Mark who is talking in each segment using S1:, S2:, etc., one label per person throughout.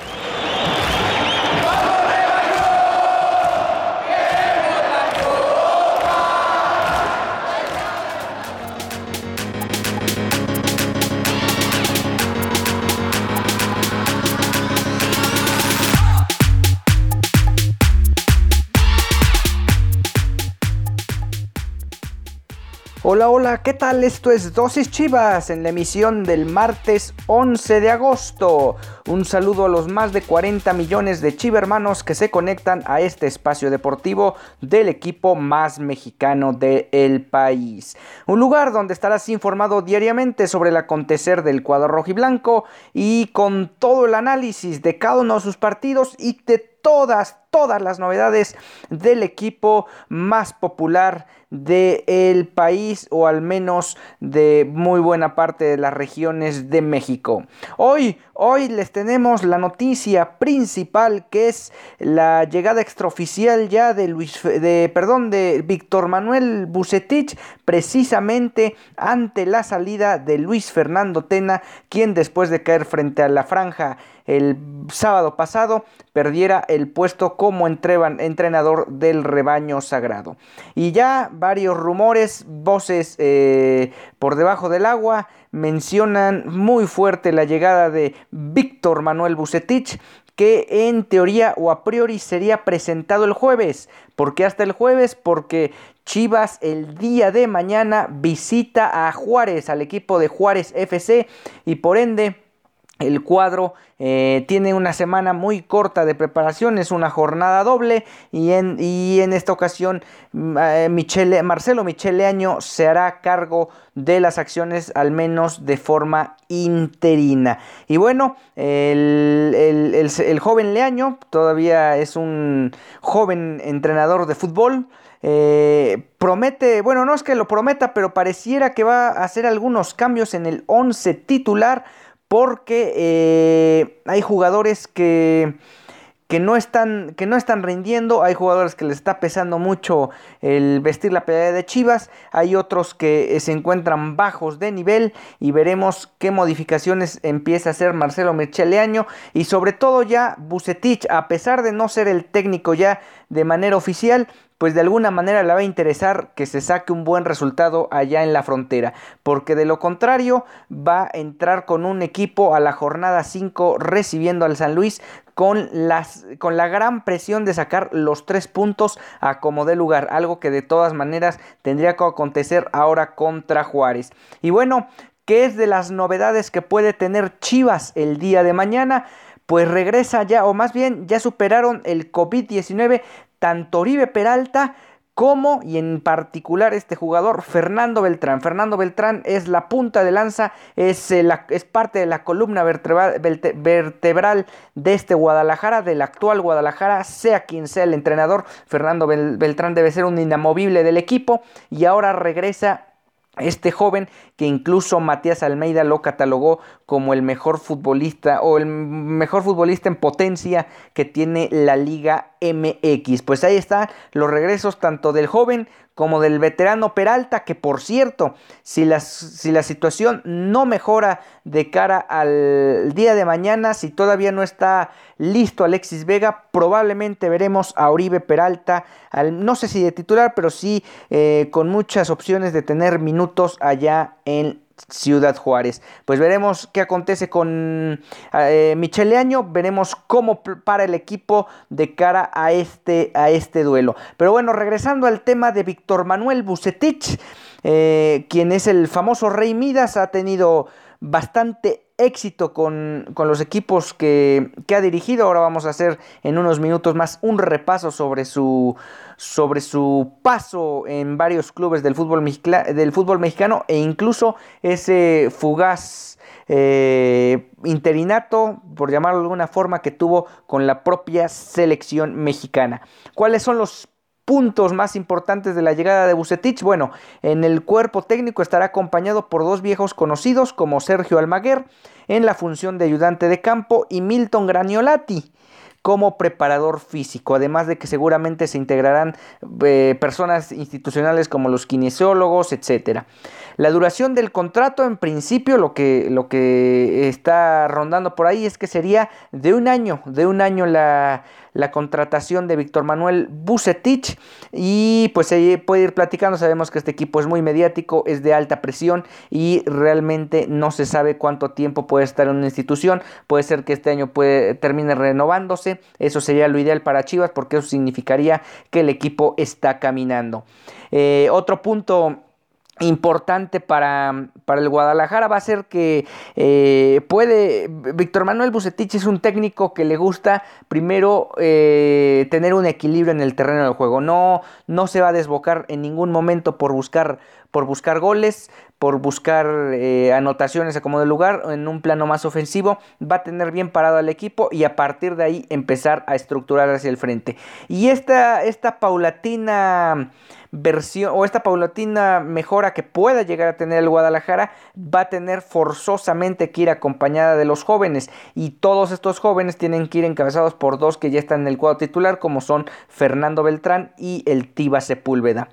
S1: 何? Hola, ¿qué tal? Esto es Dosis Chivas en la emisión del martes 11 de agosto. Un saludo a los más de 40 millones de chivermanos que se conectan a este espacio deportivo del equipo más mexicano del país. Un lugar donde estarás informado diariamente sobre el acontecer del cuadro rojiblanco y con todo el análisis de cada uno de sus partidos y de todas, todas las novedades del equipo más popular del país o al menos de muy buena parte de las regiones de México. Hoy, hoy les tenemos la noticia principal que es la llegada extraoficial ya de Luis de perdón de Víctor Manuel Bucetich precisamente ante la salida de Luis Fernando Tena, quien después de caer frente a la franja el sábado pasado perdiera el puesto como entrenador del rebaño sagrado. Y ya varios rumores, voces eh, por debajo del agua, mencionan muy fuerte la llegada de Víctor Manuel Bucetich, que en teoría o a priori sería presentado el jueves. ¿Por qué hasta el jueves? Porque Chivas el día de mañana visita a Juárez, al equipo de Juárez FC, y por ende el cuadro eh, tiene una semana muy corta de preparación, es una jornada doble y en, y en esta ocasión mm, eh, Marcelo Michele Año se hará cargo de las acciones al menos de forma interina. Y bueno, el, el joven Leaño todavía es un joven entrenador de fútbol. Eh, promete, bueno, no es que lo prometa, pero pareciera que va a hacer algunos cambios en el 11 titular porque eh, hay jugadores que, que, no están, que no están rindiendo, hay jugadores que les está pesando mucho el vestir la pelea de Chivas, hay otros que eh, se encuentran bajos de nivel y veremos qué modificaciones empieza a hacer Marcelo Micheleaño y sobre todo ya Bucetich, a pesar de no ser el técnico ya de manera oficial, pues de alguna manera le va a interesar que se saque un buen resultado allá en la frontera, porque de lo contrario va a entrar con un equipo a la jornada 5 recibiendo al San Luis con, las, con la gran presión de sacar los tres puntos a como de lugar, algo que de todas maneras tendría que acontecer ahora contra Juárez. Y bueno, ¿qué es de las novedades que puede tener Chivas el día de mañana? Pues regresa ya, o más bien ya superaron el COVID-19 tanto Oribe Peralta como y en particular este jugador Fernando Beltrán. Fernando Beltrán es la punta de lanza, es, eh, es parte de la columna vertebral, vertebral, de este Guadalajara, del actual Guadalajara, sea quien sea el entrenador. Fernando Beltrán debe ser un inamovible del equipo y ahora regresa este joven que incluso Matías Almeida lo catalogó como el mejor futbolista o el mejor futbolista en potencia que tiene la Liga MX. Pues ahí están los regresos tanto del joven como del veterano Peralta, que por cierto, si la, si la situación no mejora de cara al día de mañana, si todavía no está listo Alexis Vega, probablemente veremos a Oribe Peralta, al, no sé si de titular, pero sí eh, con muchas opciones de tener minutos allá en Ciudad Juárez. Pues veremos qué acontece con eh, Michele Año, veremos cómo para el equipo de cara a este, a este duelo. Pero bueno, regresando al tema de Víctor Manuel Bucetich, eh, quien es el famoso Rey Midas, ha tenido bastante éxito con, los equipos que, ha dirigido. Ahora vamos a hacer en unos minutos más un repaso sobre su, sobre su paso en varios clubes del fútbol, del fútbol mexicano e incluso ese fugaz eh, interinato, por llamarlo de alguna forma, que tuvo con la propia selección mexicana. ¿Cuáles son los puntos más importantes de la llegada de Bucetich? Bueno, en el cuerpo técnico estará acompañado por dos viejos conocidos como Sergio Almaguer en la función de ayudante de campo y Milton Graniolati como preparador físico, además de que seguramente se integrarán eh, personas institucionales como los kinesiólogos, etcétera. La duración del contrato, en principio, lo que, lo que está rondando por ahí es que sería de un año, de un año la, la contratación de Víctor Manuel Bucetich. Y pues se puede ir platicando, sabemos que este equipo es muy mediático, es de alta presión y realmente no se sabe cuánto tiempo puede estar en una institución, puede ser que este año termine renovándose, eso sería lo ideal para Chivas porque eso significaría que el equipo está caminando. Eh, otro punto importante para, para, el Guadalajara. Va a ser que eh, puede, Víctor Manuel Bucetich es un técnico que le gusta primero eh, tener un equilibrio en el terreno del juego, no, no se va a desbocar en ningún momento por buscar, por buscar goles, por buscar eh, anotaciones a como de lugar en un plano más ofensivo, va a tener bien parado al equipo y a partir de ahí empezar a estructurar hacia el frente. Y esta, esta paulatina versión o esta paulatina mejora que pueda llegar a tener el Guadalajara va a tener forzosamente que ir acompañada de los jóvenes y todos estos jóvenes tienen que ir encabezados por dos que ya están en el cuadro titular como son Fernando Beltrán y el Tiba Sepúlveda.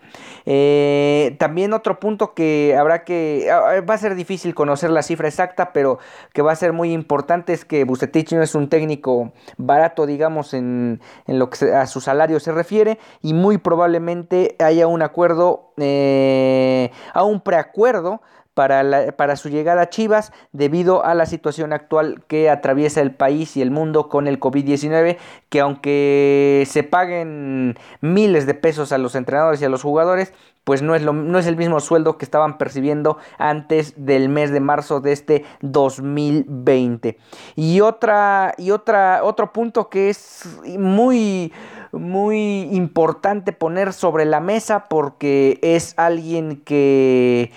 S1: Eh, también otro punto que habrá que ah, ah, va a ser difícil conocer la cifra exacta pero que va a ser muy importante es que Bucetich no es un técnico barato digamos en, en lo que a su salario se refiere y muy probablemente haya un acuerdo, eh, a un preacuerdo para, para, su llegada a Chivas debido a la situación actual que atraviesa el país y el mundo con el COVID-19, que aunque se paguen miles de pesos a los entrenadores y a los jugadores, pues no es, lo, no es el mismo sueldo que estaban percibiendo antes del mes de marzo de este 2020. Y, otra, y otra, otro punto que es muy muy importante poner sobre la mesa porque es alguien que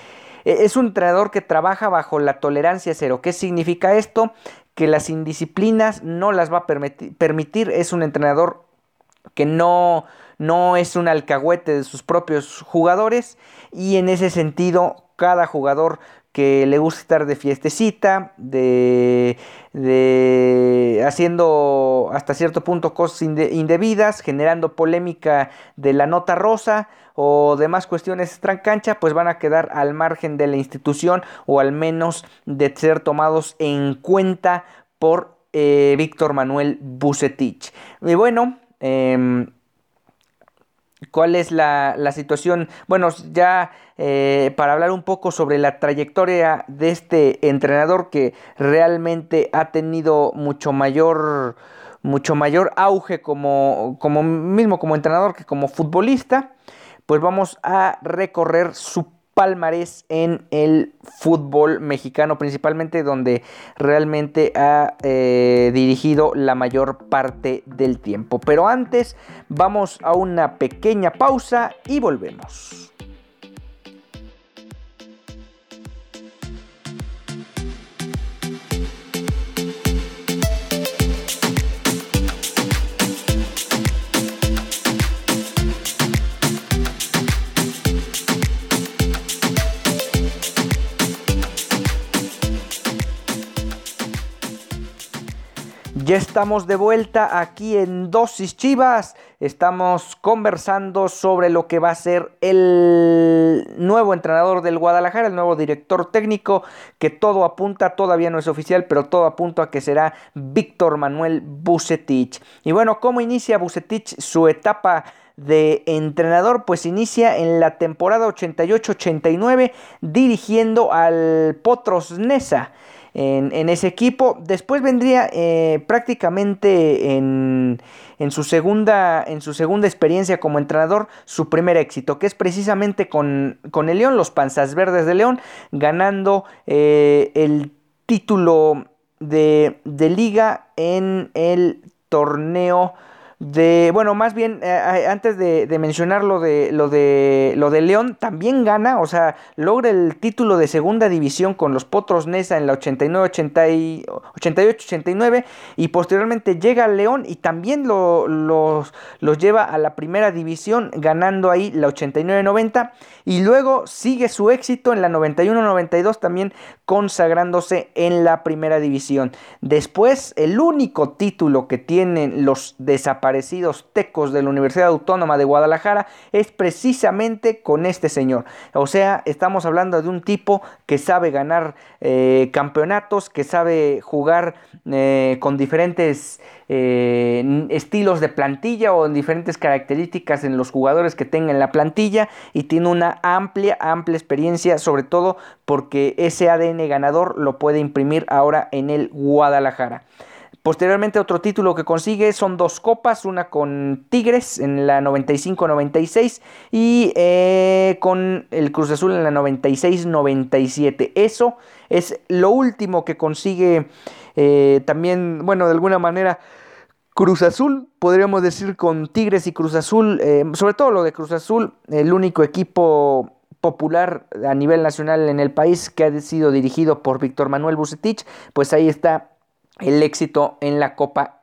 S1: e, es un entrenador que trabaja bajo la tolerancia cero. ¿Qué significa esto? Que las indisciplinas no las va a permitir. Es un entrenador que no, no es un alcahuete de sus propios jugadores y en ese sentido cada jugador que le gusta estar de fiestecita, de, de haciendo hasta cierto punto cosas indebidas, generando polémica de la nota rosa o demás cuestiones extracancha, pues van a quedar al margen de la institución o al menos de ser tomados en cuenta por eh, Víctor Manuel Bucetich. Y bueno, eh, cuál es la, situación. Bueno, ya eh, para hablar un poco sobre la trayectoria de este entrenador que realmente ha tenido mucho mayor mucho mayor auge como, como mismo como entrenador que como futbolista, pues vamos a recorrer su palmarés en el fútbol mexicano, principalmente donde realmente ha eh, dirigido la mayor parte del tiempo. Pero antes vamos a una pequeña pausa y volvemos. Ya estamos de vuelta aquí en Dosis Chivas. Estamos conversando sobre lo que va a ser el nuevo entrenador del Guadalajara, el nuevo director técnico, que todo apunta, todavía no es oficial, pero todo apunta a que será Víctor Manuel Bucetich. Y bueno, ¿cómo inicia Bucetich su etapa? de entrenador, pues inicia en la temporada 88-89 dirigiendo al Potros Nesa en, ese equipo. Después vendría eh, prácticamente en, su segunda, en su segunda experiencia como entrenador su primer éxito, que es precisamente con, con el León, los Panzas Verdes de León, ganando eh, el título de, de liga en el torneo de bueno más bien eh, antes de, mencionar lo de lo de lo de León también gana o sea logra el título de segunda división con los Potros Nesa en la 89 88 89 y posteriormente llega León y también lo, los, los lleva a la primera división ganando ahí la 89 90 y luego sigue su éxito en la 91 92 también consagrándose en la primera división después el único título que tienen los desaparecidos tecos de la Universidad Autónoma de Guadalajara es precisamente con este señor. O sea, estamos hablando de un tipo que sabe ganar eh, campeonatos, que sabe jugar eh, con diferentes eh, estilos de plantilla o diferentes características en los jugadores que tenga en la plantilla y tiene una amplia, amplia experiencia, sobre todo porque ese Ganador lo puede imprimir ahora en el Guadalajara. Posteriormente otro título que consigue son dos copas, una con Tigres en la 95-96 y eh, con el Cruz Azul en la 96-97. Eso es lo último que consigue eh, también, bueno, de alguna manera... Cruz Azul, podríamos decir con Tigres y Cruz Azul, eh, sobre todo lo de Cruz Azul, el único equipo popular a nivel nacional en el país que ha sido dirigido por Víctor Manuel Bucetich, pues ahí está el éxito en la Copa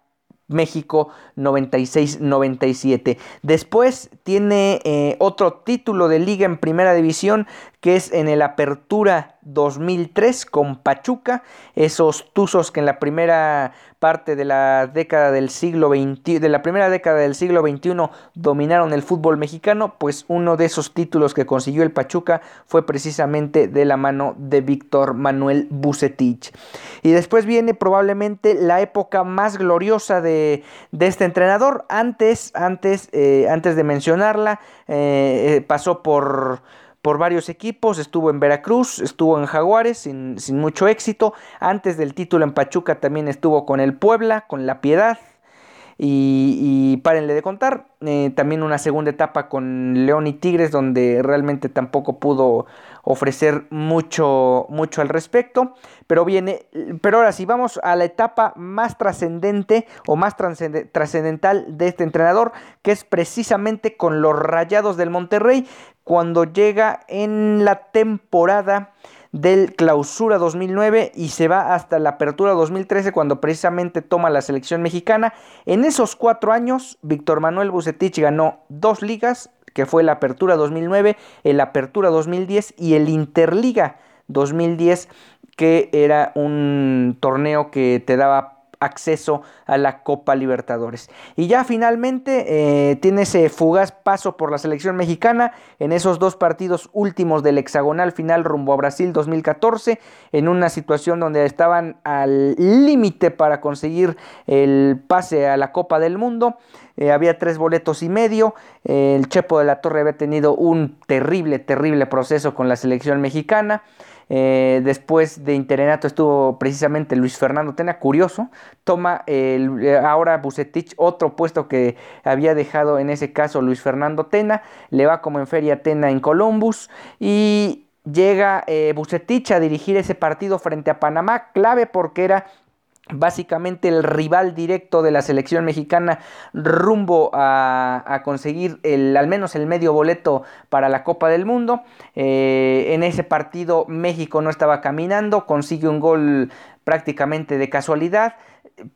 S1: México 96-97. Después tiene eh, otro título de liga en primera división que es en el Apertura 2003 con Pachuca, esos tuzos que en la primera parte de la década del siglo XX, de la primera década del siglo XXI dominaron el fútbol mexicano, pues uno de esos títulos que consiguió el Pachuca fue precisamente de la mano de Víctor Manuel Bucetich. Y después viene probablemente la época más gloriosa de, este entrenador. Antes, antes, eh, antes de mencionarla, eh, eh, pasó por por varios equipos, estuvo en Veracruz, estuvo en Jaguares sin, mucho éxito, antes del título en Pachuca también estuvo con el Puebla, con La Piedad, y, y párenle de contar, eh, también una segunda etapa con León y Tigres donde realmente tampoco pudo ofrecer mucho, mucho al respecto, pero viene, pero ahora sí, vamos a la etapa más trascendente o más trascendental de este entrenador, que es precisamente con los Rayados del Monterrey, cuando llega en la temporada del clausura 2009 y se va hasta la apertura 2013 cuando precisamente toma la selección mexicana. En esos cuatro años, Víctor Manuel Bucetich ganó dos ligas, que fue la apertura 2009, el apertura 2010 y el Interliga 2010, que era un torneo que te daba acceso a la Copa Libertadores. Y ya finalmente eh, tiene ese fugaz paso por la selección mexicana en esos dos partidos últimos del hexagonal final rumbo a Brasil 2014, en una situación donde estaban al límite para conseguir el pase a la Copa del Mundo. Eh, había tres boletos y medio. el Chepo de la Torre había tenido un terrible, terrible proceso con la selección mexicana. Eh, después de Interenato estuvo precisamente Luis Fernando Tena, curioso, toma eh, ahora Bucetich otro puesto que había dejado en ese caso Luis Fernando Tena, le va como en Feria Tena en Columbus y llega eh, a dirigir ese partido frente a Panamá, clave porque era básicamente el rival directo de la selección mexicana rumbo a, conseguir el, al menos el medio boleto para la Copa del Mundo. Eh, en ese partido México no estaba caminando, consigue un gol prácticamente de casualidad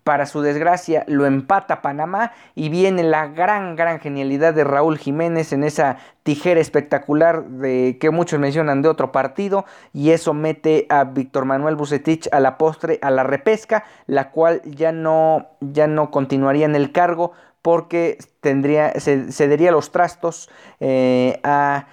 S1: para su desgracia lo empata Panamá y viene la gran, gran genialidad de Raúl Jiménez en esa tijera espectacular de que muchos mencionan de otro partido y eso mete a Víctor Manuel Bucetich a la postre a la repesca, la cual ya no, ya no continuaría en el cargo porque tendría, se cedería los trastos eh, a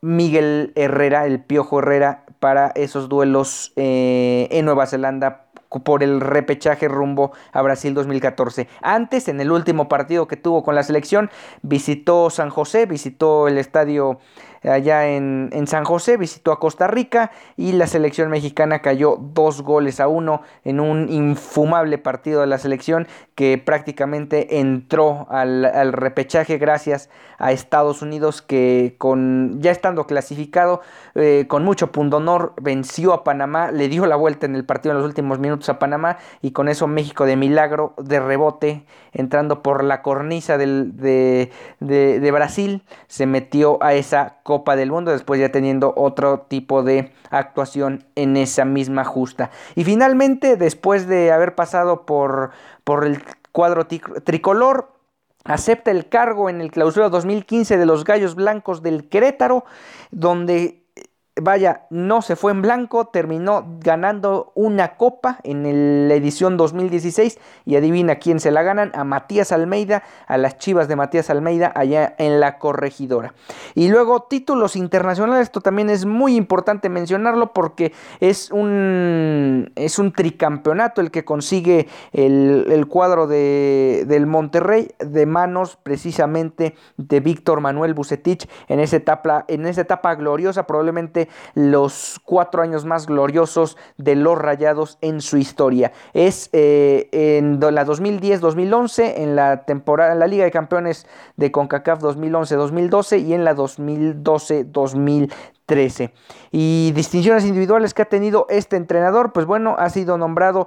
S1: Miguel Herrera, el Piojo Herrera, para esos duelos eh, en Nueva Zelanda por el repechaje rumbo a Brasil 2014. Antes, en el último partido que tuvo con la selección, visitó San José, visitó el estadio allá en, San José, visitó a Costa Rica y la selección mexicana cayó dos goles a uno en un infumable partido de la selección que prácticamente entró al, repechaje gracias a Estados Unidos que con ya estando clasificado eh, con mucho pundonor venció a Panamá, le dio la vuelta en el partido en los últimos minutos a Panamá y con eso México de milagro de rebote entrando por la cornisa del, de, de Brasil se metió a esa Copa del Mundo, después ya teniendo otro tipo de actuación en esa misma justa. Y finalmente, después de haber pasado por, por el cuadro tricolor, acepta el cargo en el clausura 2015 de los Gallos Blancos del Querétaro, donde vaya, no se fue en blanco, terminó ganando una copa en la edición 2016 y adivina quién se la ganan, a Matías Almeida, a las Chivas de Matías Almeida allá en la corregidora. Y luego títulos internacionales, esto también es muy importante mencionarlo porque es un, es un tricampeonato el que consigue el, cuadro de, del Monterrey de manos precisamente de Víctor Manuel Bucetich en esa etapa, en esa etapa gloriosa, probablemente los cuatro años más gloriosos de los Rayados en su historia. Es eh, en la 2010-2011, en la temporada, en la Liga de Campeones de CONCACAF 2011-2012 y en la 2012-2013. Y distinciones individuales que ha tenido este entrenador, pues bueno, ha sido nombrado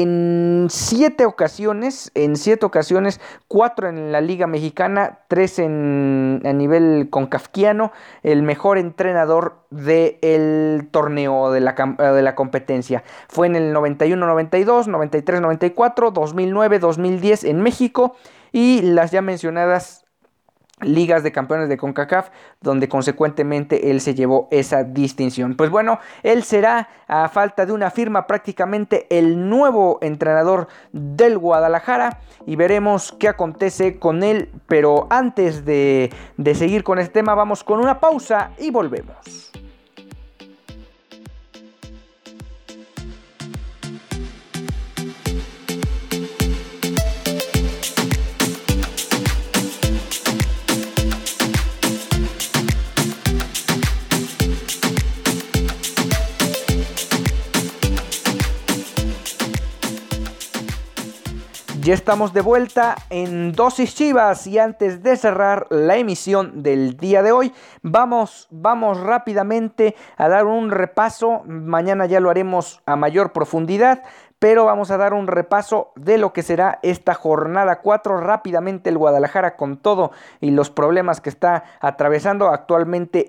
S1: en siete ocasiones, en siete ocasiones, cuatro en la Liga Mexicana, tres en, a nivel concafquiano, el mejor entrenador del torneo de la, de la competencia. Fue en el 91-92, 93-94, 2009-2010 en México y las ya mencionadas ligas de campeones de CONCACAF, donde consecuentemente él se llevó esa distinción. Pues bueno, él será, a falta de una firma, prácticamente el nuevo entrenador del Guadalajara y veremos qué acontece con él. Pero antes de, de seguir con este tema, vamos con una pausa y volvemos. Ya estamos de vuelta en Dosis Chivas y antes de cerrar la emisión del día de hoy, vamos, vamos rápidamente a dar un repaso. Mañana ya lo haremos a mayor profundidad, pero vamos a dar un repaso de lo que será esta jornada 4 rápidamente el Guadalajara con todo y los problemas que está atravesando actualmente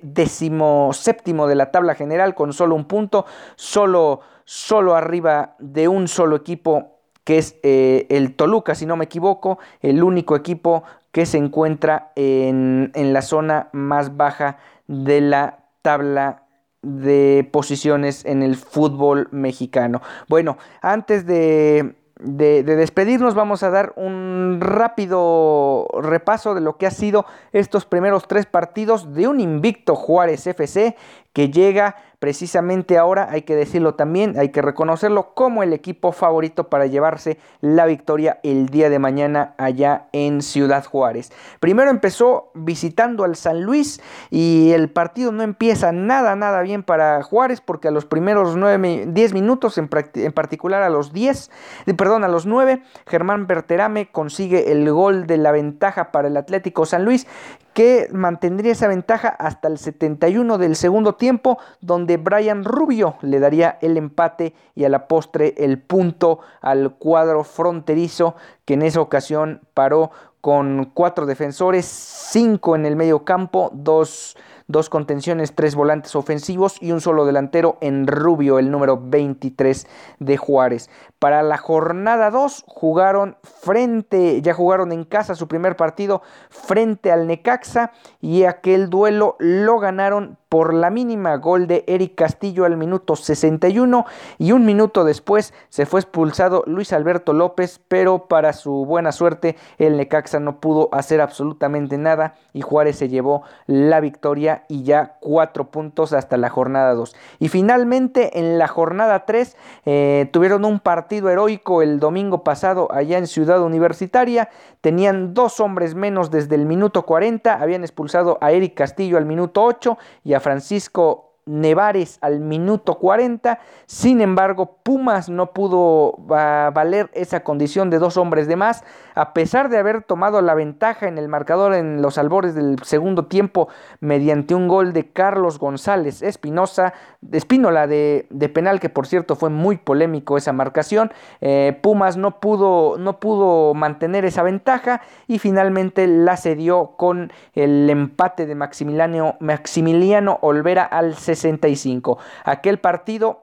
S1: séptimo de la tabla general con solo un punto, solo, solo arriba de un solo equipo que es eh, el Toluca, si no me equivoco, el único equipo que se encuentra en, la zona más baja de la tabla de posiciones en el fútbol mexicano. Bueno, antes de, de, despedirnos vamos a dar un rápido repaso de lo que ha sido estos primeros tres partidos de un invicto Juárez FC que llega precisamente ahora, hay que decirlo también, hay que reconocerlo como el equipo favorito para llevarse la victoria el día de mañana allá en Ciudad Juárez. Primero empezó visitando al San Luis y el partido no empieza nada, nada bien para Juárez porque a los primeros 9, 10 minutos, en, en particular a los 10, perdón, a los 9, Germán Berterame consigue el gol de la ventaja para el Atlético San Luis que mantendría esa ventaja hasta el 71 del segundo tiempo, donde Brian Rubio le daría el empate y a la postre el punto al cuadro fronterizo, que en esa ocasión paró con cuatro defensores, cinco en el medio campo, dos dos contenciones, tres volantes ofensivos y un solo delantero en Rubio, el número 23 de Juárez. Para la jornada 2 jugaron frente, ya jugaron en casa su primer partido frente al Necaxa y aquel duelo lo ganaron por la mínima gol de Eric Castillo al minuto 61 y un minuto después se fue expulsado Luis Alberto López, pero para su buena suerte el Necaxa no pudo hacer absolutamente nada y Juárez se llevó la victoria y ya cuatro puntos hasta la jornada 2. Y finalmente en la jornada 3 eh, tuvieron un partido heroico el domingo pasado allá en Ciudad Universitaria, tenían dos hombres menos desde el minuto 40, habían expulsado a Eric Castillo al minuto 8 y a Francisco Nevares al minuto 40. Sin embargo, Pumas no pudo valer esa condición de dos hombres de más, a pesar de haber tomado la ventaja en el marcador en los albores del segundo tiempo mediante un gol de Carlos González Espinosa, Espínola de, penal, que por cierto fue muy polémico esa marcación. Eh, Pumas no pudo, no pudo mantener esa ventaja y finalmente la cedió con el empate de Maximiliano, Maximiliano Olvera al 65. Aquel partido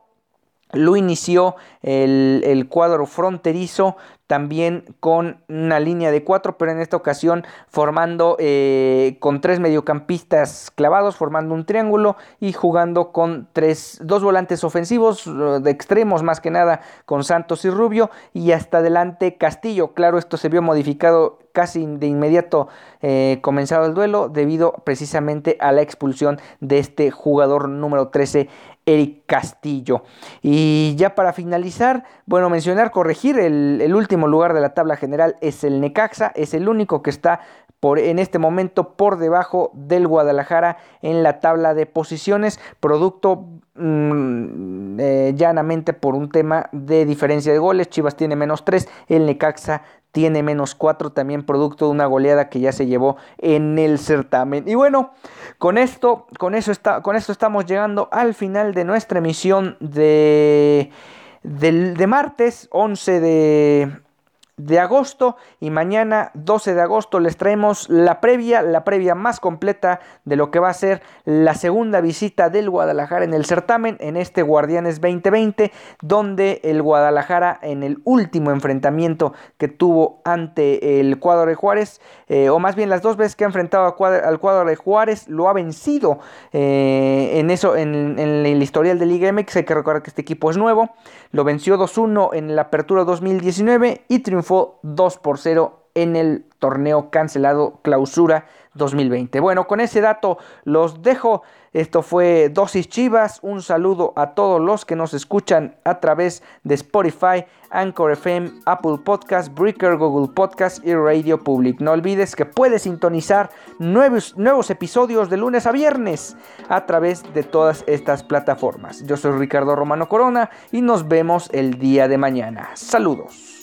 S1: lo inició el, el, cuadro fronterizo también con una línea de cuatro, pero en esta ocasión formando eh, con tres mediocampistas clavados, formando un triángulo y jugando con tres, dos volantes ofensivos eh, de extremos más que nada con Santos y Rubio y hasta adelante Castillo. Claro, esto se vio modificado casi de inmediato eh, comenzado el duelo debido precisamente a la expulsión de este jugador número 13 Eric Castillo. Y ya para finalizar, bueno, mencionar, corregir el, el último lugar de la tabla general es el Necaxa, es el único que está por, en este momento por debajo del Guadalajara en la tabla de posiciones, producto mm, eh, llanamente por un tema de diferencia de goles. Chivas tiene menos 3, el Necaxa tiene menos 4, también producto de una goleada que ya se llevó en el certamen. Y bueno, con esto, con eso está, con esto estamos llegando al final de nuestra emisión de, de martes 11 de de agosto y mañana 12 de agosto les traemos la previa, la previa más completa de lo que va a ser la segunda visita del Guadalajara en el certamen en este Guardianes 2020 donde el Guadalajara en el último enfrentamiento que tuvo ante el cuadro de Juárez eh, o más bien las dos veces que ha enfrentado al cuadro de Juárez lo ha vencido eh, en eso en, el historial de Liga MX hay que recordar que este equipo es nuevo lo venció 2-1 en la apertura 2019 y triunfó 2 por 0 en el torneo cancelado clausura 2020. Bueno, con ese dato los dejo. Esto fue Dosis Chivas. Un saludo a todos los que nos escuchan a través de Spotify, Anchor FM, Apple Podcast, Breaker, Google Podcast y Radio Public. No olvides que puedes sintonizar nuevos, nuevos episodios de lunes a viernes a través de todas estas plataformas. Yo soy Ricardo Romano Corona y nos vemos el día de mañana. Saludos.